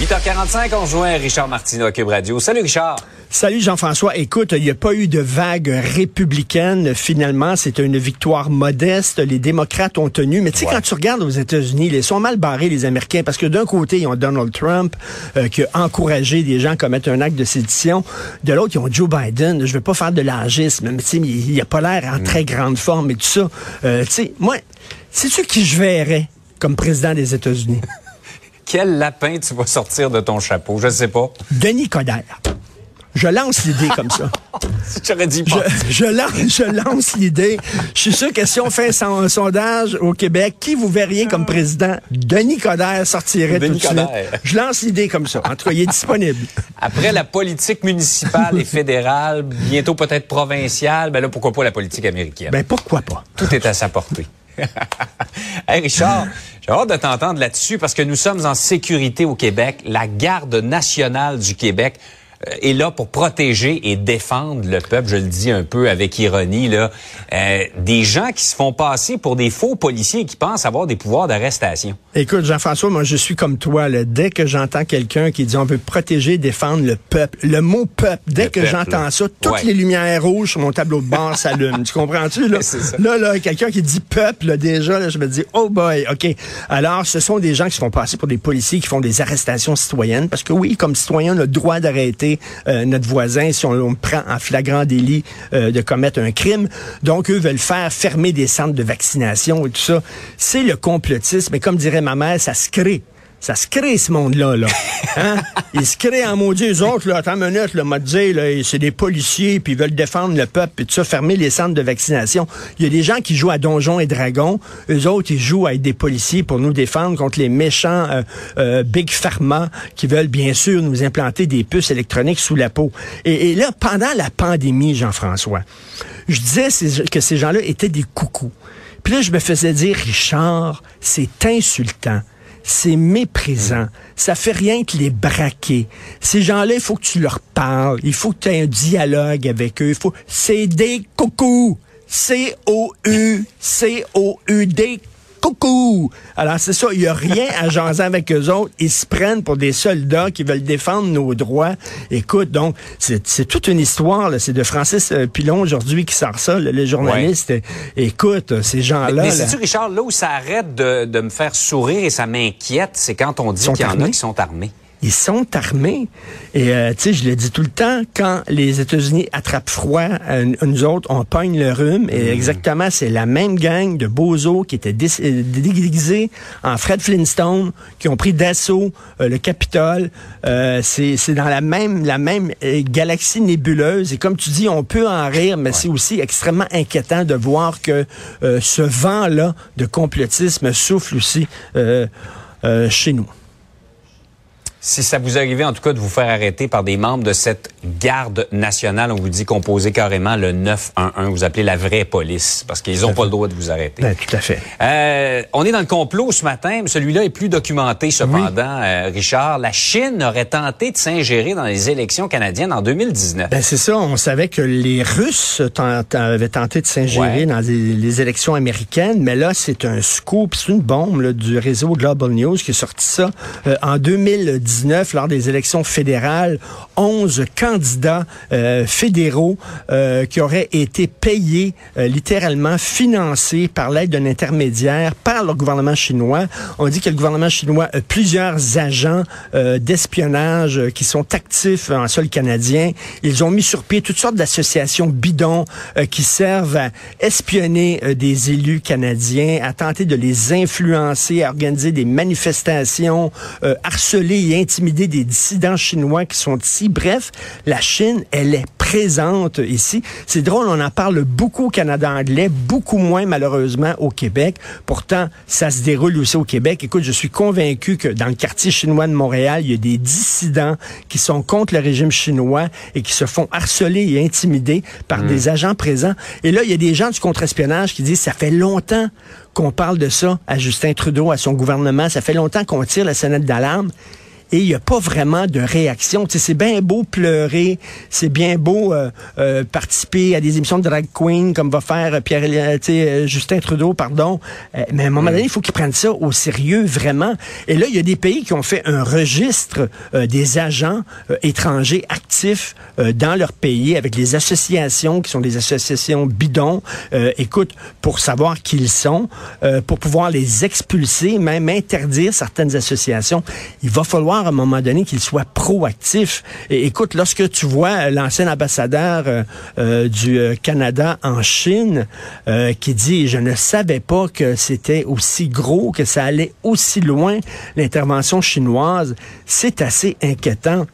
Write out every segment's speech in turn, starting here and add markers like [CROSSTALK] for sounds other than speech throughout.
8h45, on rejoint Richard Martineau à Cube Radio. Salut Richard. Salut Jean-François. Écoute, il n'y a pas eu de vague républicaine. Finalement, c'était une victoire modeste. Les démocrates ont tenu. Mais tu sais, quand tu regardes aux États-Unis, ils sont mal barrés, les Américains, parce que d'un côté, ils ont Donald Trump euh, qui a encouragé des gens à commettre un acte de sédition. De l'autre, ils ont Joe Biden. Je veux pas faire de l'argisme, mais tu sais, il n'a pas l'air en très grande forme et tout ça. Euh, tu sais, moi, sais-tu qui je verrais comme président des États-Unis? Quel lapin tu vas sortir de ton chapeau? Je sais pas. Denis Coderre. Je lance l'idée comme ça. [LAUGHS] J'aurais dit pas. Je, lance, je lance l'idée. Je suis sûr que si on fait un, sondage au Québec, qui vous verriez comme président? Denis Coderre sortirait tout de suite. Je lance l'idée comme ça. En tout cas, il est disponible. Après la politique municipale et fédérale, bientôt peut-être provinciale, ben là, pourquoi pas la politique américaine? Ben pourquoi pas? Tout est à sa portée. [LAUGHS] hey Richard, j'ai hâte de t'entendre là-dessus parce que nous sommes en sécurité au Québec. La garde nationale du Québec est là pour protéger et défendre le peuple, je le dis un peu avec ironie, là, euh, des gens qui se font passer pour des faux policiers qui pensent avoir des pouvoirs d'arrestation. Écoute, Jean-François, moi je suis comme toi. Là. Dès que j'entends quelqu'un qui dit on veut protéger, défendre le peuple, le mot peuple, dès que j'entends ça, toutes les lumières rouges sur mon tableau de bord s'allument. tu comprends-tu? Là, [LAUGHS] là, là quelqu'un qui dit peuple, là, déjà, là, je me dis, oh boy, OK. Alors, ce sont des gens qui se font passer pour des policiers qui font des arrestations citoyennes, parce que oui, comme citoyen, on a le droit d'arrêter euh, notre voisin si on, prend en flagrant délit euh, de commettre un crime. Donc, eux veulent faire fermer des centres de vaccination et tout ça. C'est le complotisme. Mais comme dirait ma mère, ça se crée ça se crée ce monde-là. Là. [LAUGHS] Hein? Ils se créent en maudit. Les autres, là, attends une minute, là, m'a dit, là, c'est des policiers, puis ils veulent défendre le peuple, puis tout ça, fermer les centres de vaccination. Il y a des gens qui jouent à Donjons et Dragons. Eux autres, ils jouent à être des policiers pour nous défendre contre les méchants euh, euh, Big Pharma qui veulent, bien sûr, nous implanter des puces électroniques sous la peau. Et, et là, pendant la pandémie, Jean-François, je disais que ces gens-là étaient des coucous. Puis là, je me faisais dire, Richard, c'est insultant c'est méprisant. Ça fait rien que les braquer. Ces gens-là, il faut que tu leur parles. Il faut que tu aies un dialogue avec eux. Il faut, c'est des coucous. C-O-U, C-O-U-D, coucou. Alors, c'est ça, il n'y a rien à jaser avec eux autres. Ils se prennent pour des soldats qui veulent défendre nos droits. Écoute, donc, c'est toute une histoire. C'est de Francis euh, Pilon aujourd'hui qui sort ça, le, journaliste. Écoute, ces gens-là... Mais, c'est-tu, Richard, là où ça arrête de, de me faire sourire et ça m'inquiète, c'est quand on dit qu'il y en a qui sont armés ils sont armés. Et euh, tu sais, je le dis tout le temps, quand les États-Unis attrapent froid, euh, nous autres, on pogne le rhume. Et mm. exactement, c'est la même gang de bozos qui étaient euh, déguisés en Fred Flintstone, qui ont pris d'assaut le Capitole. c'est dans la même, la même galaxie nébuleuse. Et comme tu dis, on peut en rire, mais c'est aussi extrêmement inquiétant de voir que ce vent-là de complotisme souffle aussi chez nous si ça vous arrivait en tout cas de vous faire arrêter par des membres de cette garde nationale, on vous dit composer carrément le 911, vous appelez la vraie police, parce qu'ils n'ont pas le droit de vous arrêter. Ben, tout à fait. Euh, on est dans le complot ce matin, mais celui-là est plus documenté cependant, euh, Richard. La Chine aurait tenté de s'ingérer dans les élections canadiennes en 2019. Ben, c'est ça, on savait que les Russes avaient tenté de s'ingérer dans les, élections américaines, mais là, c'est un scoop, c'est une bombe du réseau Global News qui a sorti ça euh, en 2019 lors des élections fédérales, 11 candidats euh, fédéraux euh, qui auraient été payés, euh, littéralement financés par l'aide d'un intermédiaire par le gouvernement chinois. On dit que le gouvernement chinois a plusieurs agents d'espionnage qui sont actifs en sol canadien. Ils ont mis sur pied toutes sortes d'associations bidons qui servent à espionner des élus canadiens, à tenter de les influencer, à organiser des manifestations, harceler et intimider des dissidents chinois qui sont ici. Bref, la Chine, elle est présente ici. C'est drôle, on en parle beaucoup au Canada anglais, beaucoup moins malheureusement au Québec. Pourtant, ça se déroule aussi au Québec. Écoute, je suis convaincu que dans le quartier chinois de Montréal, il y a des dissidents qui sont contre le régime chinois et qui se font harceler et intimider par hmm. des agents présents. Et là, il y a des gens du contre-espionnage qui disent, ça fait longtemps qu'on parle de ça à Justin Trudeau, à son gouvernement. Ça fait longtemps qu'on tire la sonnette d'alarme. Et il n'y a pas vraiment de réaction. C'est bien beau pleurer, c'est bien beau euh, euh, participer à des émissions de drag queen comme va faire sais, Justin Trudeau, pardon. mais à un moment donné, il faut qu'ils prennent ça au sérieux vraiment. Et là, il y a des pays qui ont fait un registre des agents étrangers actifs dans leur pays avec les associations qui sont des associations bidons. écoute, pour savoir qui ils sont, pour pouvoir les expulser, même interdire certaines associations. Il va falloir à un moment donné qu'ils soient proactifs. Et écoute, lorsque tu vois l'ancien ambassadeur euh, euh, du euh, Canada en Chine qui dit je ne savais pas que c'était aussi gros, que ça allait aussi loin l'intervention chinoise, c'est assez inquiétant.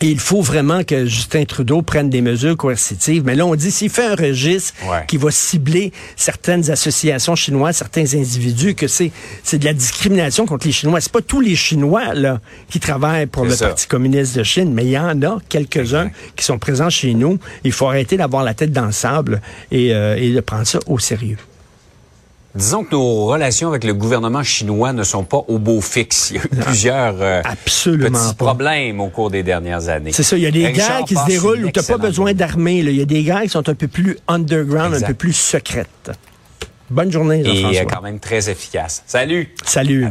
Et il faut vraiment que Justin Trudeau prenne des mesures coercitives. Mais là, on dit s'il fait un registre qui va cibler certaines associations chinoises, certains individus, que c'est c'est de la discrimination contre les Chinois. C'est pas tous les Chinois là qui travaillent pour le Parti communiste de Chine, mais il y en a quelques-uns qui sont présents chez nous. Il faut arrêter d'avoir la tête dans le sable et, euh, et de prendre ça au sérieux. Disons que nos relations avec le gouvernement chinois ne sont pas au beau fixe. Il y a eu plusieurs euh, petits problèmes au cours des dernières années. C'est ça, il y a des guerres qui se déroulent où tu n'as pas besoin d'armée. Il y a des guerres qui sont un peu plus underground, un peu plus secrètes. Bonne journée, Jean-François. Et quand même très efficace. Salut! Salut!